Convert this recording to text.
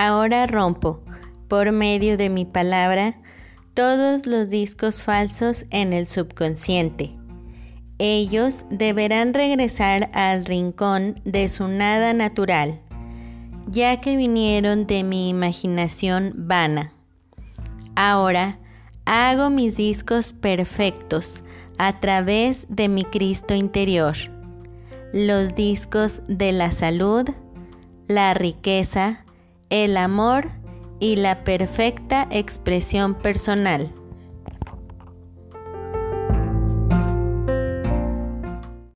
Ahora rompo, por medio de mi palabra, todos los discos falsos en el subconsciente. Ellos deberán regresar al rincón de su nada natural, ya que vinieron de mi imaginación vana. Ahora hago mis discos perfectos a través de mi Cristo interior, los discos de la salud, la riqueza, el amor y la perfecta expresión personal.